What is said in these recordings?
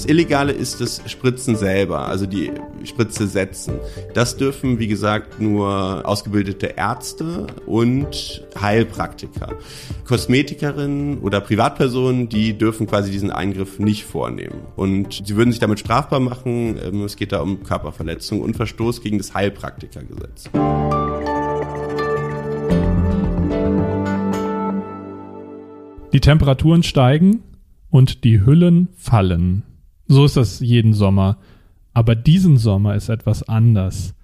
Das Illegale ist das Spritzen selber, also die Spritze setzen. Das dürfen, wie gesagt, nur ausgebildete Ärzte und Heilpraktiker. Kosmetikerinnen oder Privatpersonen, die dürfen quasi diesen Eingriff nicht vornehmen. Und sie würden sich damit strafbar machen. Ähm, es geht da um Körperverletzung und Verstoß gegen das Heilpraktikergesetz. Die Temperaturen steigen und die Hüllen fallen. So ist das jeden Sommer. Aber diesen Sommer ist etwas anders.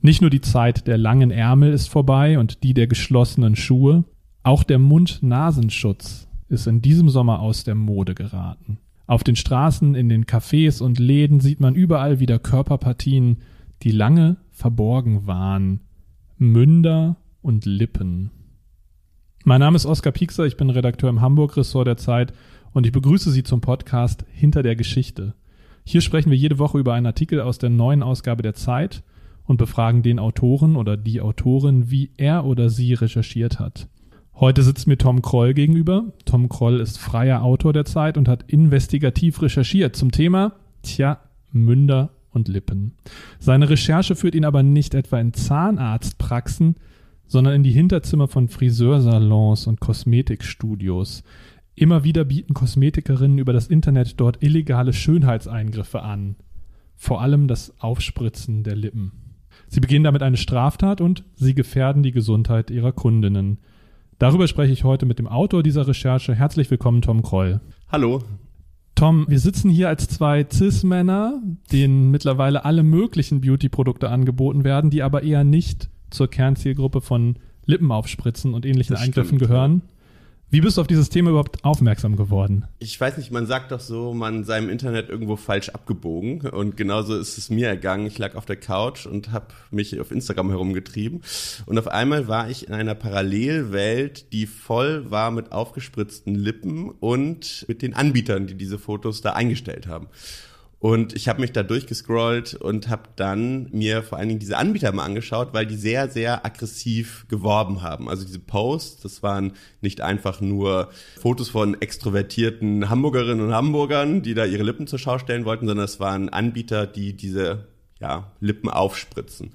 Nicht nur die Zeit der langen Ärmel ist vorbei und die der geschlossenen Schuhe, auch der Mund-Nasenschutz ist in diesem Sommer aus der Mode geraten. Auf den Straßen, in den Cafés und Läden sieht man überall wieder Körperpartien, die lange verborgen waren. Münder und Lippen. Mein Name ist Oskar Piekser, ich bin Redakteur im Hamburg-Ressort der Zeit und ich begrüße Sie zum Podcast Hinter der Geschichte. Hier sprechen wir jede Woche über einen Artikel aus der neuen Ausgabe der Zeit und befragen den Autoren oder die Autorin, wie er oder sie recherchiert hat. Heute sitzt mir Tom Kroll gegenüber. Tom Kroll ist freier Autor der Zeit und hat investigativ recherchiert zum Thema, tja, Münder und Lippen. Seine Recherche führt ihn aber nicht etwa in Zahnarztpraxen, sondern in die Hinterzimmer von Friseursalons und Kosmetikstudios. Immer wieder bieten Kosmetikerinnen über das Internet dort illegale Schönheitseingriffe an. Vor allem das Aufspritzen der Lippen. Sie begehen damit eine Straftat und sie gefährden die Gesundheit ihrer Kundinnen. Darüber spreche ich heute mit dem Autor dieser Recherche. Herzlich willkommen, Tom Kroll. Hallo. Tom, wir sitzen hier als zwei Cis-Männer, denen mittlerweile alle möglichen Beauty-Produkte angeboten werden, die aber eher nicht zur Kernzielgruppe von Lippenaufspritzen und ähnlichen das Eingriffen stimmt, gehören. Wie bist du auf dieses Thema überhaupt aufmerksam geworden? Ich weiß nicht, man sagt doch so, man sei im Internet irgendwo falsch abgebogen. Und genauso ist es mir ergangen. Ich lag auf der Couch und habe mich auf Instagram herumgetrieben. Und auf einmal war ich in einer Parallelwelt, die voll war mit aufgespritzten Lippen und mit den Anbietern, die diese Fotos da eingestellt haben. Und ich habe mich da durchgescrollt und habe dann mir vor allen Dingen diese Anbieter mal angeschaut, weil die sehr, sehr aggressiv geworben haben. Also diese Posts, das waren nicht einfach nur Fotos von extrovertierten Hamburgerinnen und Hamburgern, die da ihre Lippen zur Schau stellen wollten, sondern es waren Anbieter, die diese ja, Lippen aufspritzen.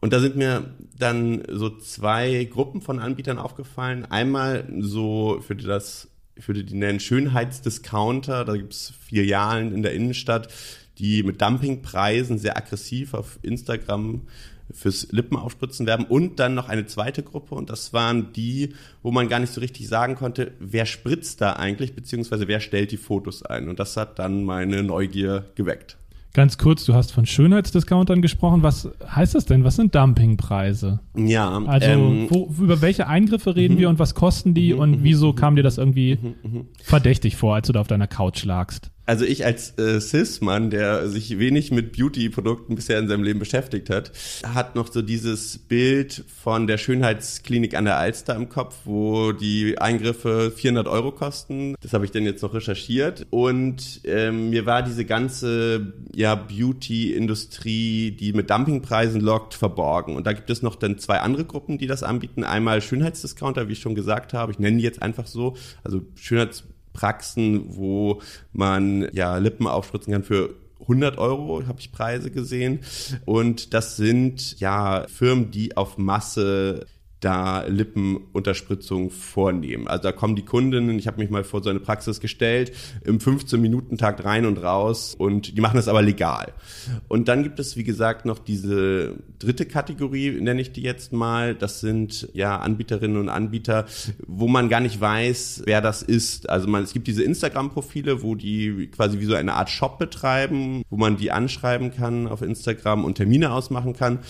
Und da sind mir dann so zwei Gruppen von Anbietern aufgefallen. Einmal so für das ich würde die nennen Schönheitsdiscounter. Da gibt es Filialen in der Innenstadt, die mit Dumpingpreisen sehr aggressiv auf Instagram fürs Lippenaufspritzen werben und dann noch eine zweite Gruppe und das waren die, wo man gar nicht so richtig sagen konnte, wer spritzt da eigentlich, beziehungsweise wer stellt die Fotos ein und das hat dann meine Neugier geweckt. Ganz kurz, du hast von Schönheitsdiscountern gesprochen. Was heißt das denn? Was sind Dumpingpreise? Ja. Also ähm, wo, über welche Eingriffe reden wir und was kosten die und wieso kam dir das irgendwie verdächtig vor, als du da auf deiner Couch lagst? Also ich als äh, Cis-Mann, der sich wenig mit Beauty-Produkten bisher in seinem Leben beschäftigt hat, hat noch so dieses Bild von der Schönheitsklinik an der Alster im Kopf, wo die Eingriffe 400 Euro kosten. Das habe ich dann jetzt noch recherchiert und ähm, mir war diese ganze ja Beauty-Industrie, die mit Dumpingpreisen lockt, verborgen. Und da gibt es noch dann zwei andere Gruppen, die das anbieten. Einmal Schönheitsdiscounter, wie ich schon gesagt habe. Ich nenne die jetzt einfach so. Also Schönheits Praxen, wo man ja Lippen aufspritzen kann für 100 Euro habe ich Preise gesehen. Und das sind ja Firmen, die auf Masse da Lippenunterspritzung vornehmen. Also da kommen die Kundinnen, ich habe mich mal vor so eine Praxis gestellt, im 15-Minuten-Takt rein und raus und die machen das aber legal. Und dann gibt es, wie gesagt, noch diese dritte Kategorie, nenne ich die jetzt mal. Das sind ja Anbieterinnen und Anbieter, wo man gar nicht weiß, wer das ist. Also man, es gibt diese Instagram-Profile, wo die quasi wie so eine Art Shop betreiben, wo man die anschreiben kann auf Instagram und Termine ausmachen kann.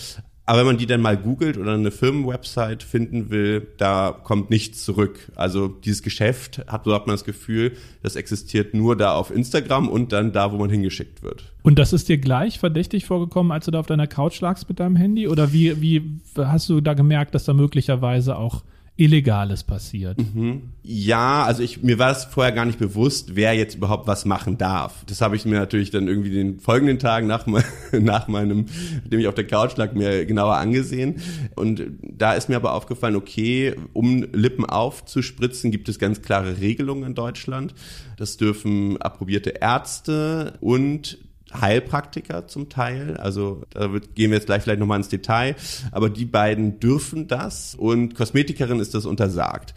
Aber wenn man die dann mal googelt oder eine Firmenwebsite finden will, da kommt nichts zurück. Also dieses Geschäft hat, so hat man das Gefühl, das existiert nur da auf Instagram und dann da, wo man hingeschickt wird. Und das ist dir gleich verdächtig vorgekommen, als du da auf deiner Couch lagst mit deinem Handy? Oder wie, wie hast du da gemerkt, dass da möglicherweise auch Illegales passiert. Mhm. Ja, also ich, mir war es vorher gar nicht bewusst, wer jetzt überhaupt was machen darf. Das habe ich mir natürlich dann irgendwie den folgenden Tagen nach, nach meinem, dem ich auf der Couch lag, mir genauer angesehen. Und da ist mir aber aufgefallen, okay, um Lippen aufzuspritzen, gibt es ganz klare Regelungen in Deutschland. Das dürfen approbierte Ärzte und Heilpraktiker zum Teil. Also da wird, gehen wir jetzt gleich vielleicht nochmal ins Detail. Aber die beiden dürfen das und Kosmetikerin ist das untersagt.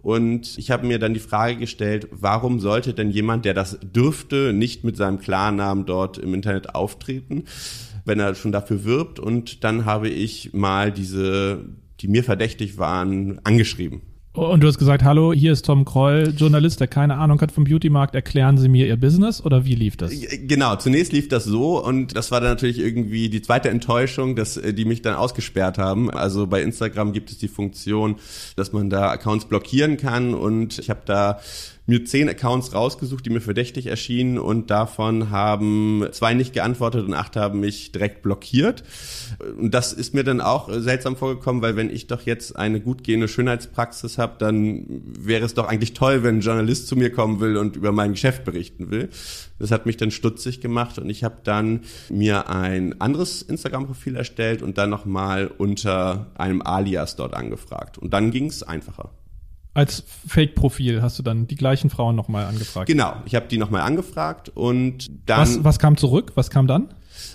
Und ich habe mir dann die Frage gestellt, warum sollte denn jemand, der das dürfte, nicht mit seinem Klarnamen dort im Internet auftreten, wenn er schon dafür wirbt? Und dann habe ich mal diese, die mir verdächtig waren, angeschrieben und du hast gesagt, hallo, hier ist Tom Kroll, Journalist, der keine Ahnung hat vom Beautymarkt. Erklären Sie mir Ihr Business oder wie lief das? Genau, zunächst lief das so und das war dann natürlich irgendwie die zweite Enttäuschung, dass äh, die mich dann ausgesperrt haben. Also bei Instagram gibt es die Funktion, dass man da Accounts blockieren kann und ich habe da mir zehn Accounts rausgesucht, die mir verdächtig erschienen und davon haben zwei nicht geantwortet und acht haben mich direkt blockiert. Und das ist mir dann auch seltsam vorgekommen, weil wenn ich doch jetzt eine gut gehende Schönheitspraxis habe, dann wäre es doch eigentlich toll, wenn ein Journalist zu mir kommen will und über mein Geschäft berichten will. Das hat mich dann stutzig gemacht und ich habe dann mir ein anderes Instagram-Profil erstellt und dann nochmal unter einem Alias dort angefragt. Und dann ging es einfacher als Fake-Profil hast du dann die gleichen Frauen nochmal angefragt. Genau, ich habe die nochmal angefragt und dann. Was, was kam zurück? Was kam dann?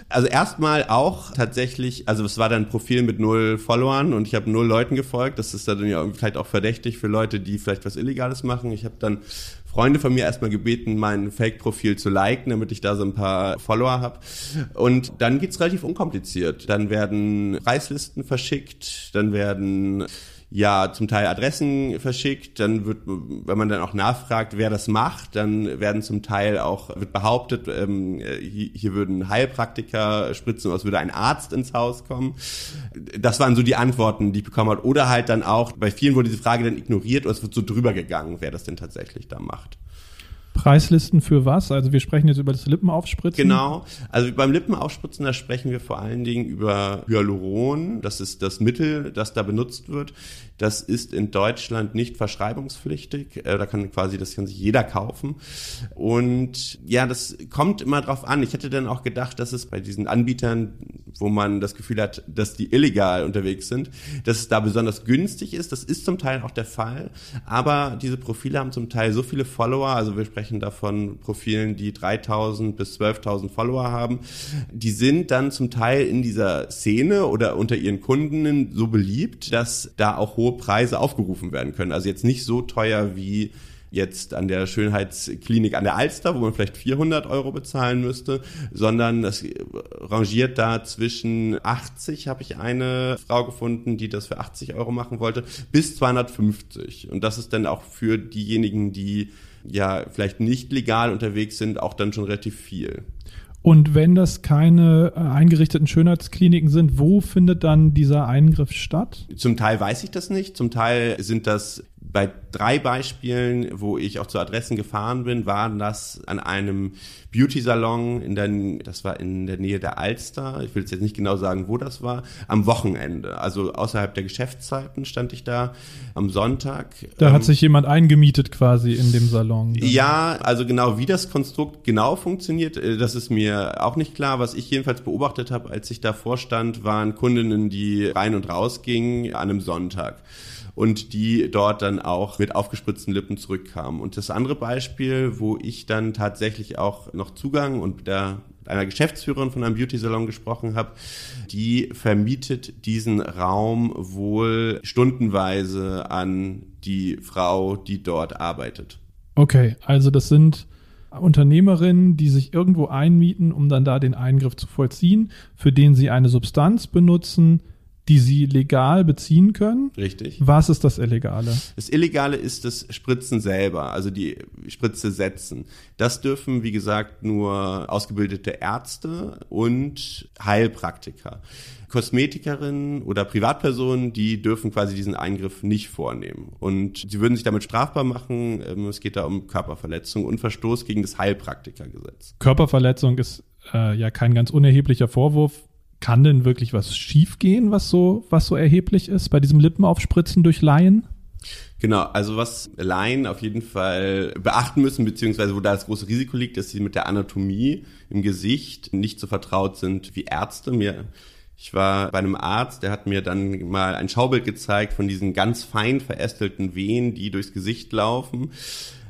Also erstmal auch tatsächlich, also es war dann ein Profil mit null Followern und ich habe null Leuten gefolgt. Das ist dann ja vielleicht auch verdächtig für Leute, die vielleicht was Illegales machen. Ich habe dann Freunde von mir erstmal gebeten, mein Fake-Profil zu liken, damit ich da so ein paar Follower habe. Und dann geht's relativ unkompliziert. Dann werden Preislisten verschickt, dann werden ja zum Teil Adressen verschickt, dann wird, wenn man dann auch nachfragt, wer das macht, dann werden zum Teil auch, wird behauptet, ähm, hier, würden Heilpraktiker spritzen, es würde ein Arzt ins Haus kommen. Das waren so die Antworten, die ich bekommen habe. Oder halt dann auch, bei vielen wurde diese Frage dann ignoriert oder es wird so drüber gegangen, wer das denn tatsächlich da macht. Preislisten für was? Also wir sprechen jetzt über das Lippenaufspritzen. Genau. Also beim Lippenaufspritzen, da sprechen wir vor allen Dingen über Hyaluron. Das ist das Mittel, das da benutzt wird. Das ist in Deutschland nicht verschreibungspflichtig. Äh, da kann quasi, das kann sich jeder kaufen. Und ja, das kommt immer drauf an. Ich hätte dann auch gedacht, dass es bei diesen Anbietern, wo man das Gefühl hat, dass die illegal unterwegs sind, dass es da besonders günstig ist. Das ist zum Teil auch der Fall. Aber diese Profile haben zum Teil so viele Follower. Also wir sprechen davon Profilen, die 3000 bis 12.000 Follower haben. Die sind dann zum Teil in dieser Szene oder unter ihren Kundinnen so beliebt, dass da auch hohe Preise aufgerufen werden können. Also jetzt nicht so teuer wie jetzt an der Schönheitsklinik an der Alster, wo man vielleicht 400 Euro bezahlen müsste, sondern das rangiert da zwischen 80, habe ich eine Frau gefunden, die das für 80 Euro machen wollte, bis 250. Und das ist dann auch für diejenigen, die ja vielleicht nicht legal unterwegs sind, auch dann schon relativ viel. Und wenn das keine äh, eingerichteten Schönheitskliniken sind, wo findet dann dieser Eingriff statt? Zum Teil weiß ich das nicht. Zum Teil sind das bei drei Beispielen, wo ich auch zu Adressen gefahren bin, waren das an einem Beauty-Salon in der, das war in der Nähe der Alster. Ich will jetzt nicht genau sagen, wo das war. Am Wochenende, also außerhalb der Geschäftszeiten stand ich da am Sonntag. Da ähm, hat sich jemand eingemietet quasi in dem Salon. Dann. Ja, also genau wie das Konstrukt genau funktioniert, äh, das ist mir auch nicht klar. Was ich jedenfalls beobachtet habe, als ich davor stand, waren Kundinnen, die rein und raus gingen an einem Sonntag und die dort dann auch mit aufgespritzten Lippen zurückkamen. Und das andere Beispiel, wo ich dann tatsächlich auch noch Zugang und mit der einer Geschäftsführerin von einem Beauty-Salon gesprochen habe, die vermietet diesen Raum wohl stundenweise an die Frau, die dort arbeitet. Okay, also das sind Unternehmerinnen, die sich irgendwo einmieten, um dann da den Eingriff zu vollziehen, für den sie eine Substanz benutzen, die sie legal beziehen können. Richtig. Was ist das Illegale? Das Illegale ist das Spritzen selber, also die Spritze setzen. Das dürfen, wie gesagt, nur ausgebildete Ärzte und Heilpraktiker. Kosmetikerinnen oder Privatpersonen, die dürfen quasi diesen Eingriff nicht vornehmen. Und sie würden sich damit strafbar machen. Ähm, es geht da um Körperverletzung und Verstoß gegen das Heilpraktikergesetz. Körperverletzung ist äh, ja kein ganz unerheblicher Vorwurf kann denn wirklich was schiefgehen, was so, was so erheblich ist bei diesem Lippenaufspritzen durch Laien? Genau, also was Laien auf jeden Fall beachten müssen, beziehungsweise wo da das große Risiko liegt, dass sie mit der Anatomie im Gesicht nicht so vertraut sind wie Ärzte. Mir ich war bei einem Arzt, der hat mir dann mal ein Schaubild gezeigt von diesen ganz fein verästelten Venen, die durchs Gesicht laufen.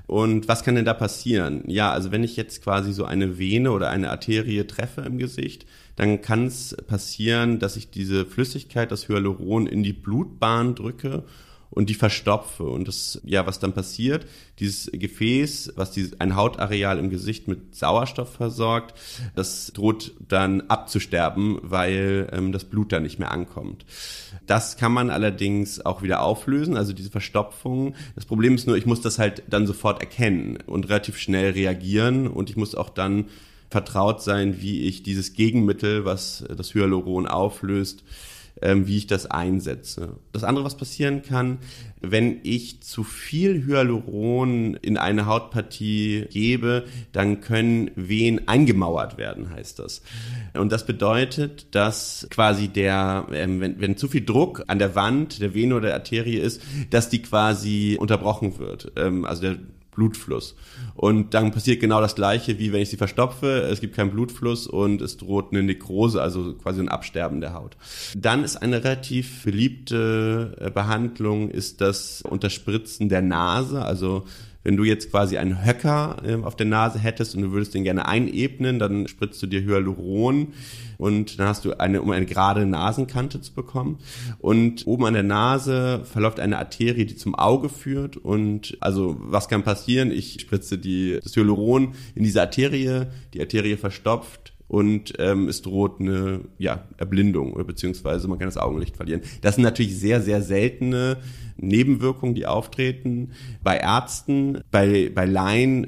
Und was kann denn da passieren? Ja, also wenn ich jetzt quasi so eine Vene oder eine Arterie treffe im Gesicht, dann kann es passieren, dass ich diese Flüssigkeit, das Hyaluron, in die Blutbahn drücke und die verstopfe. Und das, ja, was dann passiert, dieses Gefäß, was dieses, ein Hautareal im Gesicht mit Sauerstoff versorgt, das droht dann abzusterben, weil ähm, das Blut da nicht mehr ankommt. Das kann man allerdings auch wieder auflösen, also diese Verstopfung. Das Problem ist nur, ich muss das halt dann sofort erkennen und relativ schnell reagieren und ich muss auch dann vertraut sein, wie ich dieses Gegenmittel, was das Hyaluron auflöst, ähm, wie ich das einsetze. Das andere, was passieren kann, wenn ich zu viel Hyaluron in eine Hautpartie gebe, dann können Wehen eingemauert werden, heißt das. Und das bedeutet, dass quasi der, ähm, wenn, wenn zu viel Druck an der Wand der Vene oder der Arterie ist, dass die quasi unterbrochen wird. Ähm, also der Blutfluss. Und dann passiert genau das Gleiche, wie wenn ich sie verstopfe. Es gibt keinen Blutfluss und es droht eine Nekrose, also quasi ein Absterben der Haut. Dann ist eine relativ beliebte äh, Behandlung, ist das Unterspritzen der Nase. Also wenn du jetzt quasi einen Höcker äh, auf der Nase hättest und du würdest den gerne einebnen, dann spritzt du dir Hyaluron und dann hast du eine, um eine gerade Nasenkante zu bekommen. Und oben an der Nase verläuft eine Arterie, die zum Auge führt. Und also was kann passieren? Ich spritze die, das Hyaluron in diese Arterie, die Arterie verstopft und ähm, es droht eine ja, Erblindung oder beziehungsweise man kann das Augenlicht verlieren. Das sind natürlich sehr, sehr seltene Nebenwirkungen, die auftreten. Bei Ärzten, bei, bei Laien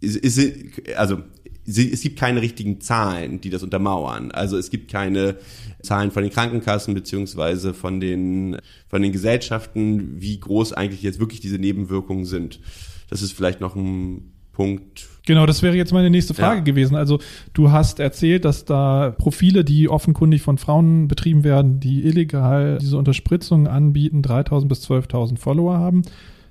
ist, ist, also es gibt keine richtigen Zahlen, die das untermauern. Also es gibt keine Zahlen von den Krankenkassen beziehungsweise von den, von den Gesellschaften, wie groß eigentlich jetzt wirklich diese Nebenwirkungen sind. Das ist vielleicht noch ein Punkt. Genau, das wäre jetzt meine nächste Frage ja. gewesen. Also du hast erzählt, dass da Profile, die offenkundig von Frauen betrieben werden, die illegal diese Unterspritzungen anbieten, 3000 bis 12.000 Follower haben.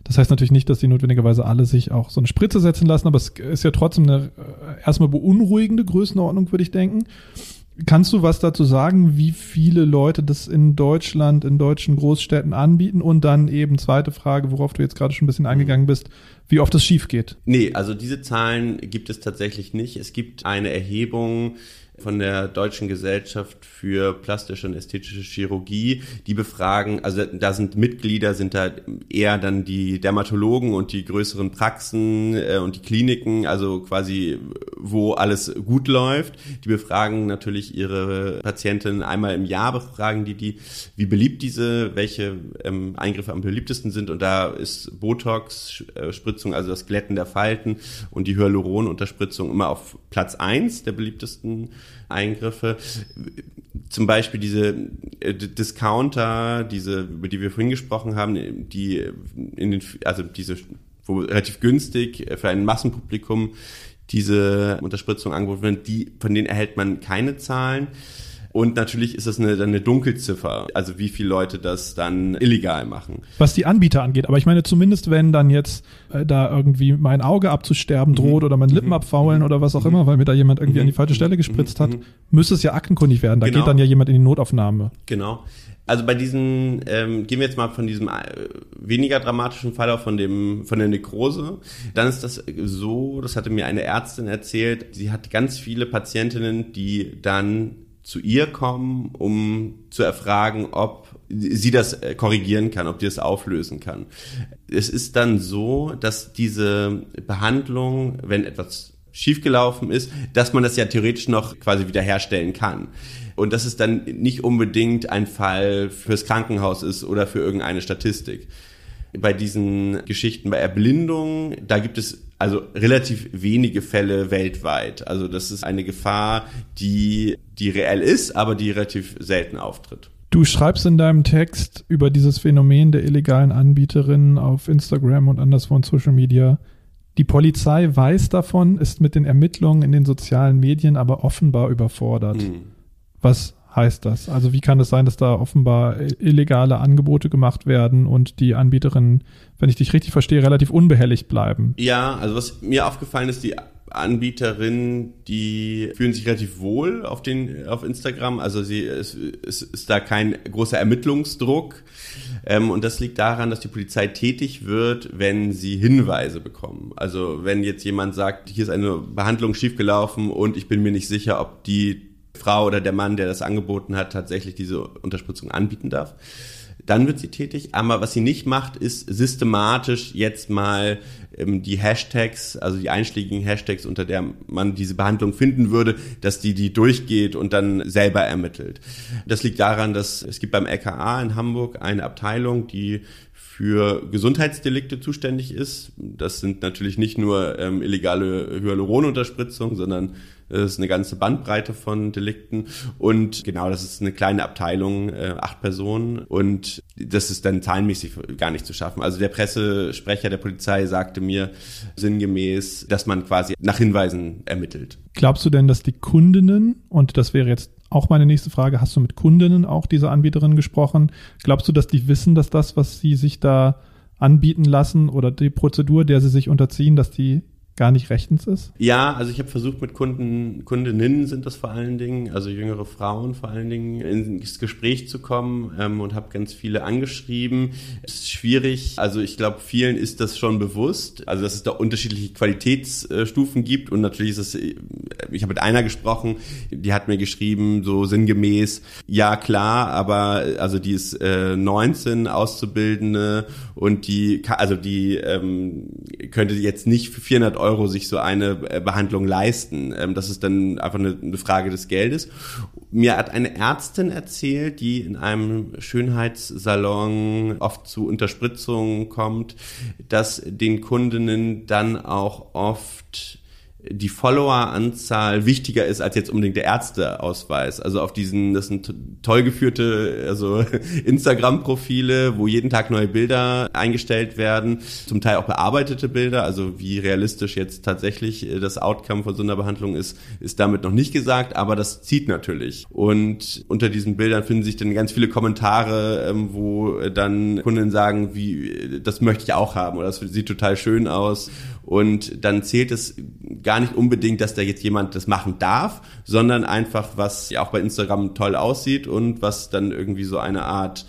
Das heißt natürlich nicht, dass die notwendigerweise alle sich auch so eine Spritze setzen lassen, aber es ist ja trotzdem eine äh, erstmal beunruhigende Größenordnung, würde ich denken. Kannst du was dazu sagen, wie viele Leute das in Deutschland, in deutschen Großstädten anbieten? Und dann eben zweite Frage, worauf du jetzt gerade schon ein bisschen eingegangen bist, wie oft es schief geht? Nee, also diese Zahlen gibt es tatsächlich nicht. Es gibt eine Erhebung, von der Deutschen Gesellschaft für plastische und ästhetische Chirurgie. Die befragen, also da sind Mitglieder, sind da eher dann die Dermatologen und die größeren Praxen äh, und die Kliniken, also quasi wo alles gut läuft. Die befragen natürlich ihre Patientinnen einmal im Jahr, befragen die die, wie beliebt diese, welche ähm, Eingriffe am beliebtesten sind. Und da ist Botox-Spritzung, also das Glätten der Falten und die Hyaluron-Unterspritzung immer auf Platz eins der beliebtesten Eingriffe. Zum Beispiel diese äh, Discounter, diese, über die wir vorhin gesprochen haben, die in den, also diese, wo relativ günstig für ein Massenpublikum diese Unterspritzung angeboten werden, die, von denen erhält man keine Zahlen. Und natürlich ist das eine, eine Dunkelziffer, also wie viele Leute das dann illegal machen. Was die Anbieter angeht, aber ich meine zumindest, wenn dann jetzt äh, da irgendwie mein Auge abzusterben mhm. droht mhm. oder mein Lippen mhm. abfaulen mhm. oder was auch mhm. immer, weil mir da jemand irgendwie an die falsche Stelle gespritzt hat, müsste es ja aktenkundig werden. Da genau. geht dann ja jemand in die Notaufnahme. Genau. Also bei diesen, ähm, gehen wir jetzt mal von diesem äh, weniger dramatischen Fall auch von dem, von der Nekrose. Dann ist das so, das hatte mir eine Ärztin erzählt, sie hat ganz viele Patientinnen, die dann zu ihr kommen, um zu erfragen, ob sie das äh, korrigieren kann, ob die das auflösen kann. Es ist dann so, dass diese Behandlung, wenn etwas schiefgelaufen ist, dass man das ja theoretisch noch quasi wiederherstellen kann. Und dass es dann nicht unbedingt ein Fall fürs Krankenhaus ist oder für irgendeine Statistik. Bei diesen Geschichten bei Erblindung, da gibt es also relativ wenige Fälle weltweit. Also das ist eine Gefahr, die, die reell ist, aber die relativ selten auftritt. Du schreibst in deinem Text über dieses Phänomen der illegalen Anbieterinnen auf Instagram und anderswo in Social Media. Die Polizei weiß davon, ist mit den Ermittlungen in den sozialen Medien aber offenbar überfordert. Mhm. Was heißt das? Also wie kann es sein, dass da offenbar illegale Angebote gemacht werden und die Anbieterinnen, wenn ich dich richtig verstehe, relativ unbehelligt bleiben? Ja, also was mir aufgefallen ist, die Anbieterinnen, die fühlen sich relativ wohl auf den auf Instagram. Also sie es, es ist da kein großer Ermittlungsdruck. Ähm, und das liegt daran, dass die Polizei tätig wird, wenn sie Hinweise bekommen. Also wenn jetzt jemand sagt, hier ist eine Behandlung schiefgelaufen und ich bin mir nicht sicher, ob die Frau oder der Mann, der das angeboten hat, tatsächlich diese Unterspritzung anbieten darf dann wird sie tätig. Aber was sie nicht macht, ist systematisch jetzt mal ähm, die Hashtags, also die einschlägigen Hashtags, unter der man diese Behandlung finden würde, dass die die durchgeht und dann selber ermittelt. Das liegt daran, dass es gibt beim LKA in Hamburg eine Abteilung, die für Gesundheitsdelikte zuständig ist. Das sind natürlich nicht nur ähm, illegale Hyaluronunterspritzung, sondern es ist eine ganze Bandbreite von Delikten. Und genau, das ist eine kleine Abteilung, äh, acht Personen. Und das ist dann zahlenmäßig gar nicht zu schaffen. Also der Pressesprecher der Polizei sagte mir sinngemäß, dass man quasi nach Hinweisen ermittelt. Glaubst du denn, dass die Kundinnen, und das wäre jetzt auch meine nächste Frage, hast du mit Kundinnen auch dieser Anbieterin gesprochen? Glaubst du, dass die wissen, dass das, was sie sich da anbieten lassen oder die Prozedur, der sie sich unterziehen, dass die gar nicht rechtens ist? Ja, also ich habe versucht mit Kunden, Kundinnen sind das vor allen Dingen, also jüngere Frauen vor allen Dingen, ins Gespräch zu kommen ähm, und habe ganz viele angeschrieben. Es ist schwierig, also ich glaube, vielen ist das schon bewusst, also dass es da unterschiedliche Qualitätsstufen gibt und natürlich ist es, ich habe mit einer gesprochen, die hat mir geschrieben, so sinngemäß, ja klar, aber also die ist äh, 19, Auszubildende und die, also die ähm, könnte jetzt nicht für 400 Euro Euro sich so eine äh, Behandlung leisten. Ähm, das ist dann einfach eine, eine Frage des Geldes. Mir hat eine Ärztin erzählt, die in einem Schönheitssalon oft zu Unterspritzungen kommt, dass den Kundinnen dann auch oft die Follower-Anzahl wichtiger ist als jetzt unbedingt der Ärzteausweis. Also auf diesen, das sind toll geführte, also Instagram-Profile, wo jeden Tag neue Bilder eingestellt werden, zum Teil auch bearbeitete Bilder. Also wie realistisch jetzt tatsächlich das Outcome von so einer Behandlung ist, ist damit noch nicht gesagt, aber das zieht natürlich. Und unter diesen Bildern finden sich dann ganz viele Kommentare, ähm, wo dann Kunden sagen, wie, das möchte ich auch haben oder das sieht total schön aus. Und dann zählt es gar nicht unbedingt, dass da jetzt jemand das machen darf, sondern einfach, was ja auch bei Instagram toll aussieht und was dann irgendwie so eine Art,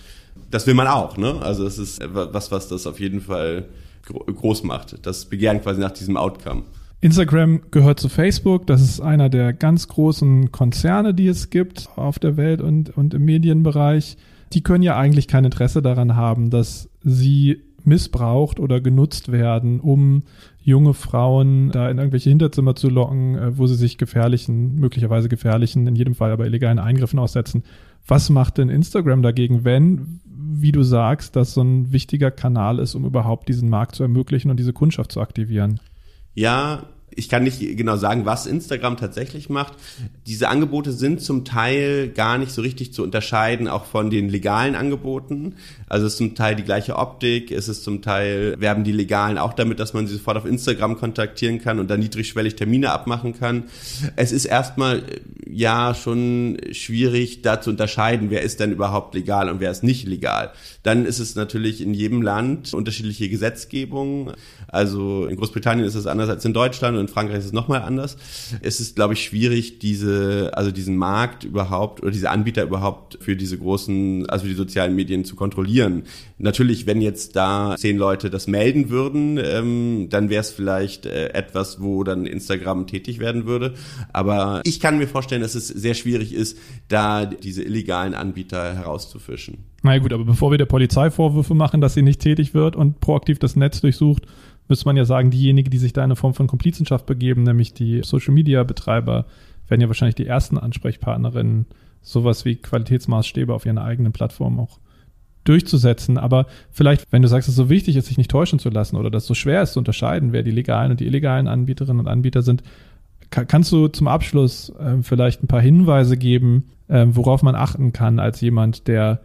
das will man auch, ne? Also es ist was, was das auf jeden Fall groß macht. Das Begehren quasi nach diesem Outcome. Instagram gehört zu Facebook. Das ist einer der ganz großen Konzerne, die es gibt auf der Welt und, und im Medienbereich. Die können ja eigentlich kein Interesse daran haben, dass sie missbraucht oder genutzt werden, um junge Frauen da in irgendwelche Hinterzimmer zu locken, äh, wo sie sich gefährlichen, möglicherweise gefährlichen, in jedem Fall aber illegalen Eingriffen aussetzen. Was macht denn Instagram dagegen, wenn, wie du sagst, das so ein wichtiger Kanal ist, um überhaupt diesen Markt zu ermöglichen und diese Kundschaft zu aktivieren? Ja, ich kann nicht genau sagen, was Instagram tatsächlich macht. Diese Angebote sind zum Teil gar nicht so richtig zu unterscheiden, auch von den legalen Angeboten. Also es ist zum Teil die gleiche Optik, es ist zum Teil, werben die Legalen auch damit, dass man sie sofort auf Instagram kontaktieren kann und dann niedrigschwellig Termine abmachen kann. Es ist erstmal ja schon schwierig, da zu unterscheiden, wer ist denn überhaupt legal und wer ist nicht legal. Dann ist es natürlich in jedem Land unterschiedliche Gesetzgebungen. Also in Großbritannien ist es anders als in Deutschland und Frankreich ist es nochmal anders. Es ist, glaube ich, schwierig, diese, also diesen Markt überhaupt oder diese Anbieter überhaupt für diese großen, also die sozialen Medien zu kontrollieren. Natürlich, wenn jetzt da zehn Leute das melden würden, ähm, dann wäre es vielleicht äh, etwas, wo dann Instagram tätig werden würde. Aber ich kann mir vorstellen, dass es sehr schwierig ist, da diese illegalen Anbieter herauszufischen. Na gut, aber bevor wir der Polizei Vorwürfe machen, dass sie nicht tätig wird und proaktiv das Netz durchsucht, müsste man ja sagen, diejenigen, die sich da in eine Form von Komplizenschaft begeben, nämlich die Social Media Betreiber, werden ja wahrscheinlich die ersten Ansprechpartnerinnen, sowas wie Qualitätsmaßstäbe auf ihren eigenen Plattformen auch durchzusetzen. Aber vielleicht, wenn du sagst, es so wichtig ist, sich nicht täuschen zu lassen oder dass es so schwer ist zu unterscheiden, wer die legalen und die illegalen Anbieterinnen und Anbieter sind, kannst du zum Abschluss äh, vielleicht ein paar Hinweise geben, äh, worauf man achten kann als jemand, der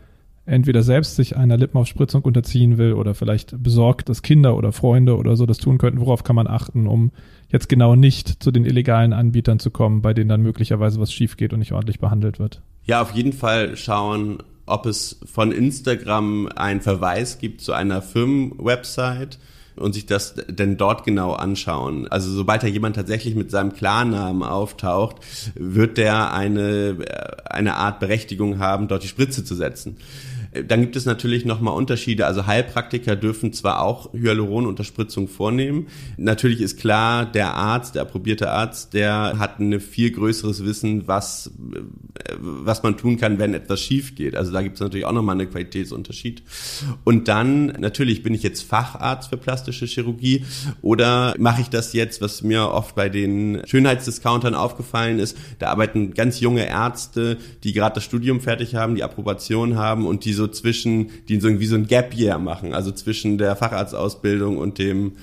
entweder selbst sich einer Lippenaufspritzung unterziehen will oder vielleicht besorgt, dass Kinder oder Freunde oder so das tun könnten, worauf kann man achten, um jetzt genau nicht zu den illegalen Anbietern zu kommen, bei denen dann möglicherweise was schief geht und nicht ordentlich behandelt wird? Ja, auf jeden Fall schauen, ob es von Instagram einen Verweis gibt zu einer Firmenwebsite und sich das denn dort genau anschauen. Also sobald da jemand tatsächlich mit seinem Klarnamen auftaucht, wird der eine, eine Art Berechtigung haben, dort die Spritze zu setzen. Dann gibt es natürlich nochmal Unterschiede. Also Heilpraktiker dürfen zwar auch Hyaluronunterspritzung vornehmen. Natürlich ist klar, der Arzt, der approbierte Arzt, der hat ein viel größeres Wissen, was, was man tun kann, wenn etwas schief geht. Also da gibt es natürlich auch nochmal einen Qualitätsunterschied. Und dann, natürlich bin ich jetzt Facharzt für plastische Chirurgie oder mache ich das jetzt, was mir oft bei den Schönheitsdiscountern aufgefallen ist, da arbeiten ganz junge Ärzte, die gerade das Studium fertig haben, die Approbation haben und die so zwischen, die so irgendwie so ein Gap Year machen, also zwischen der Facharztausbildung und dem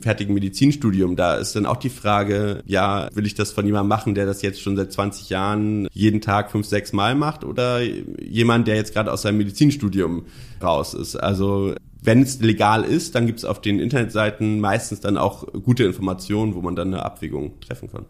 fertigen Medizinstudium. Da ist dann auch die Frage, ja, will ich das von jemandem machen, der das jetzt schon seit 20 Jahren jeden Tag fünf, sechs Mal macht oder jemand, der jetzt gerade aus seinem Medizinstudium raus ist. Also wenn es legal ist, dann gibt es auf den Internetseiten meistens dann auch gute Informationen, wo man dann eine Abwägung treffen kann.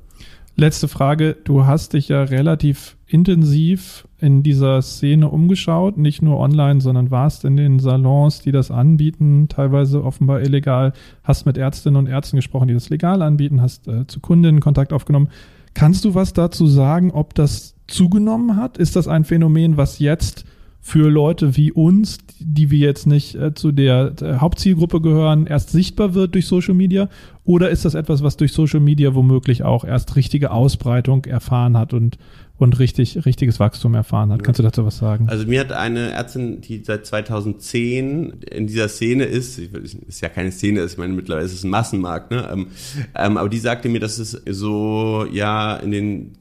Letzte Frage. Du hast dich ja relativ intensiv in dieser Szene umgeschaut, nicht nur online, sondern warst in den Salons, die das anbieten, teilweise offenbar illegal, hast mit Ärztinnen und Ärzten gesprochen, die das legal anbieten, hast äh, zu Kundinnen Kontakt aufgenommen. Kannst du was dazu sagen, ob das zugenommen hat? Ist das ein Phänomen, was jetzt für Leute wie uns, die wir jetzt nicht äh, zu der, der Hauptzielgruppe gehören, erst sichtbar wird durch Social Media? Oder ist das etwas, was durch Social Media womöglich auch erst richtige Ausbreitung erfahren hat und, und richtig, richtiges Wachstum erfahren hat? Kannst du dazu was sagen? Also mir hat eine Ärztin, die seit 2010 in dieser Szene ist, ist ja keine Szene, ich meine mittlerweile ist es ein Massenmarkt, ne? Ähm, ähm, aber die sagte mir, dass es so ja in den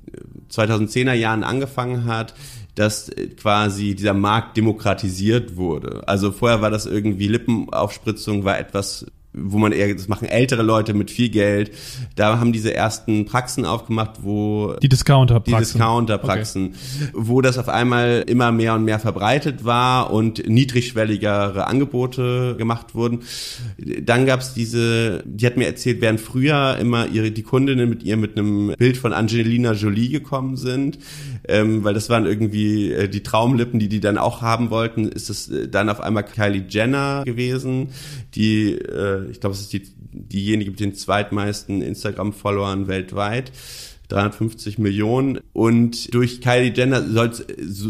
2010er Jahren angefangen hat, dass quasi dieser Markt demokratisiert wurde. Also vorher war das irgendwie Lippenaufspritzung, war etwas wo man eher, das machen ältere Leute mit viel Geld. Da haben diese ersten Praxen aufgemacht, wo die Discounter-Praxen, die Discounter-Praxen, okay. wo das auf einmal immer mehr und mehr verbreitet war und niedrigschwelligere Angebote gemacht wurden. Dann gab's diese, die hat mir erzählt, während früher immer ihre die Kundinnen mit ihr mit einem Bild von Angelina Jolie gekommen sind, ähm, weil das waren irgendwie äh, die Traumlippen, die die dann auch haben wollten, ist es äh, dann auf einmal Kylie Jenner gewesen, die äh, ich glaube, es ist die, diejenige mit den zweitmeisten Instagram-Followern weltweit. 350 Millionen und durch Kylie Jenner soll es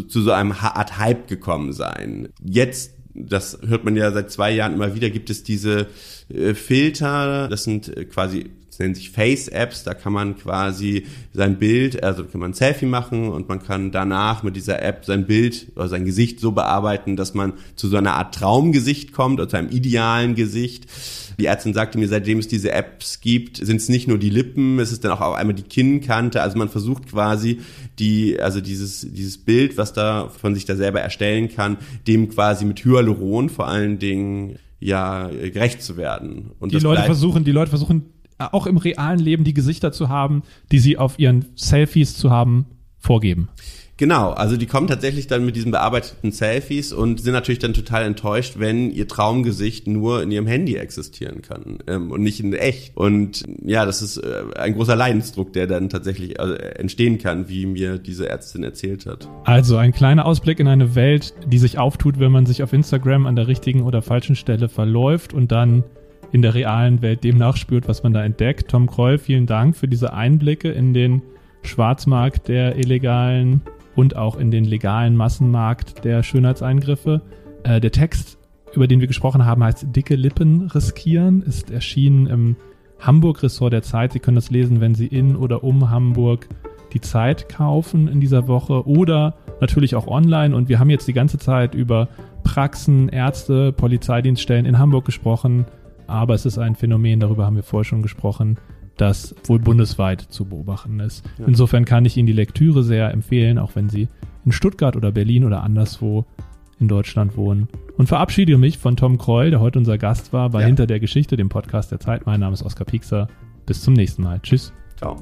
zu so einem Art Hype gekommen sein. Jetzt, das hört man ja seit zwei Jahren immer wieder, gibt es diese äh, Filter, das sind äh, quasi das nennen sich Face-Apps, da kann man quasi sein Bild, also kann man ein Selfie machen und man kann danach mit dieser App sein Bild oder sein Gesicht so bearbeiten, dass man zu so einer Art Traumgesicht kommt oder zu einem idealen Gesicht. Die Ärztin sagte mir, seitdem es diese Apps gibt, sind es nicht nur die Lippen, es ist dann auch auf einmal die Kinnkante. Also man versucht quasi die, also dieses, dieses Bild, was da von sich da selber erstellen kann, dem quasi mit Hyaluron vor allen Dingen ja gerecht zu werden. Und die Leute versuchen, die Leute versuchen auch im realen Leben die Gesichter zu haben, die sie auf ihren Selfies zu haben, vorgeben. Genau, also die kommen tatsächlich dann mit diesen bearbeiteten Selfies und sind natürlich dann total enttäuscht, wenn ihr Traumgesicht nur in ihrem Handy existieren kann ähm, und nicht in echt. Und ja, das ist äh, ein großer Leidensdruck, der dann tatsächlich äh, entstehen kann, wie mir diese Ärztin erzählt hat. Also ein kleiner Ausblick in eine Welt, die sich auftut, wenn man sich auf Instagram an der richtigen oder falschen Stelle verläuft und dann in der realen Welt dem nachspürt, was man da entdeckt. Tom Kroll, vielen Dank für diese Einblicke in den Schwarzmarkt der illegalen und auch in den legalen Massenmarkt der Schönheitseingriffe. Äh, der Text, über den wir gesprochen haben, heißt Dicke Lippen riskieren, ist erschienen im Hamburg-Ressort der Zeit. Sie können das lesen, wenn Sie in oder um Hamburg die Zeit kaufen in dieser Woche oder natürlich auch online. Und wir haben jetzt die ganze Zeit über Praxen, Ärzte, Polizeidienststellen in Hamburg gesprochen. Aber es ist ein Phänomen, darüber haben wir vorher schon gesprochen, das wohl bundesweit zu beobachten ist. Ja. Insofern kann ich Ihnen die Lektüre sehr empfehlen, auch wenn Sie in Stuttgart oder Berlin oder anderswo in Deutschland wohnen. Und verabschiede mich von Tom Kreul, der heute unser Gast war bei ja. Hinter der Geschichte, dem Podcast der Zeit. Mein Name ist Oskar Piekser. Bis zum nächsten Mal. Tschüss. Ciao.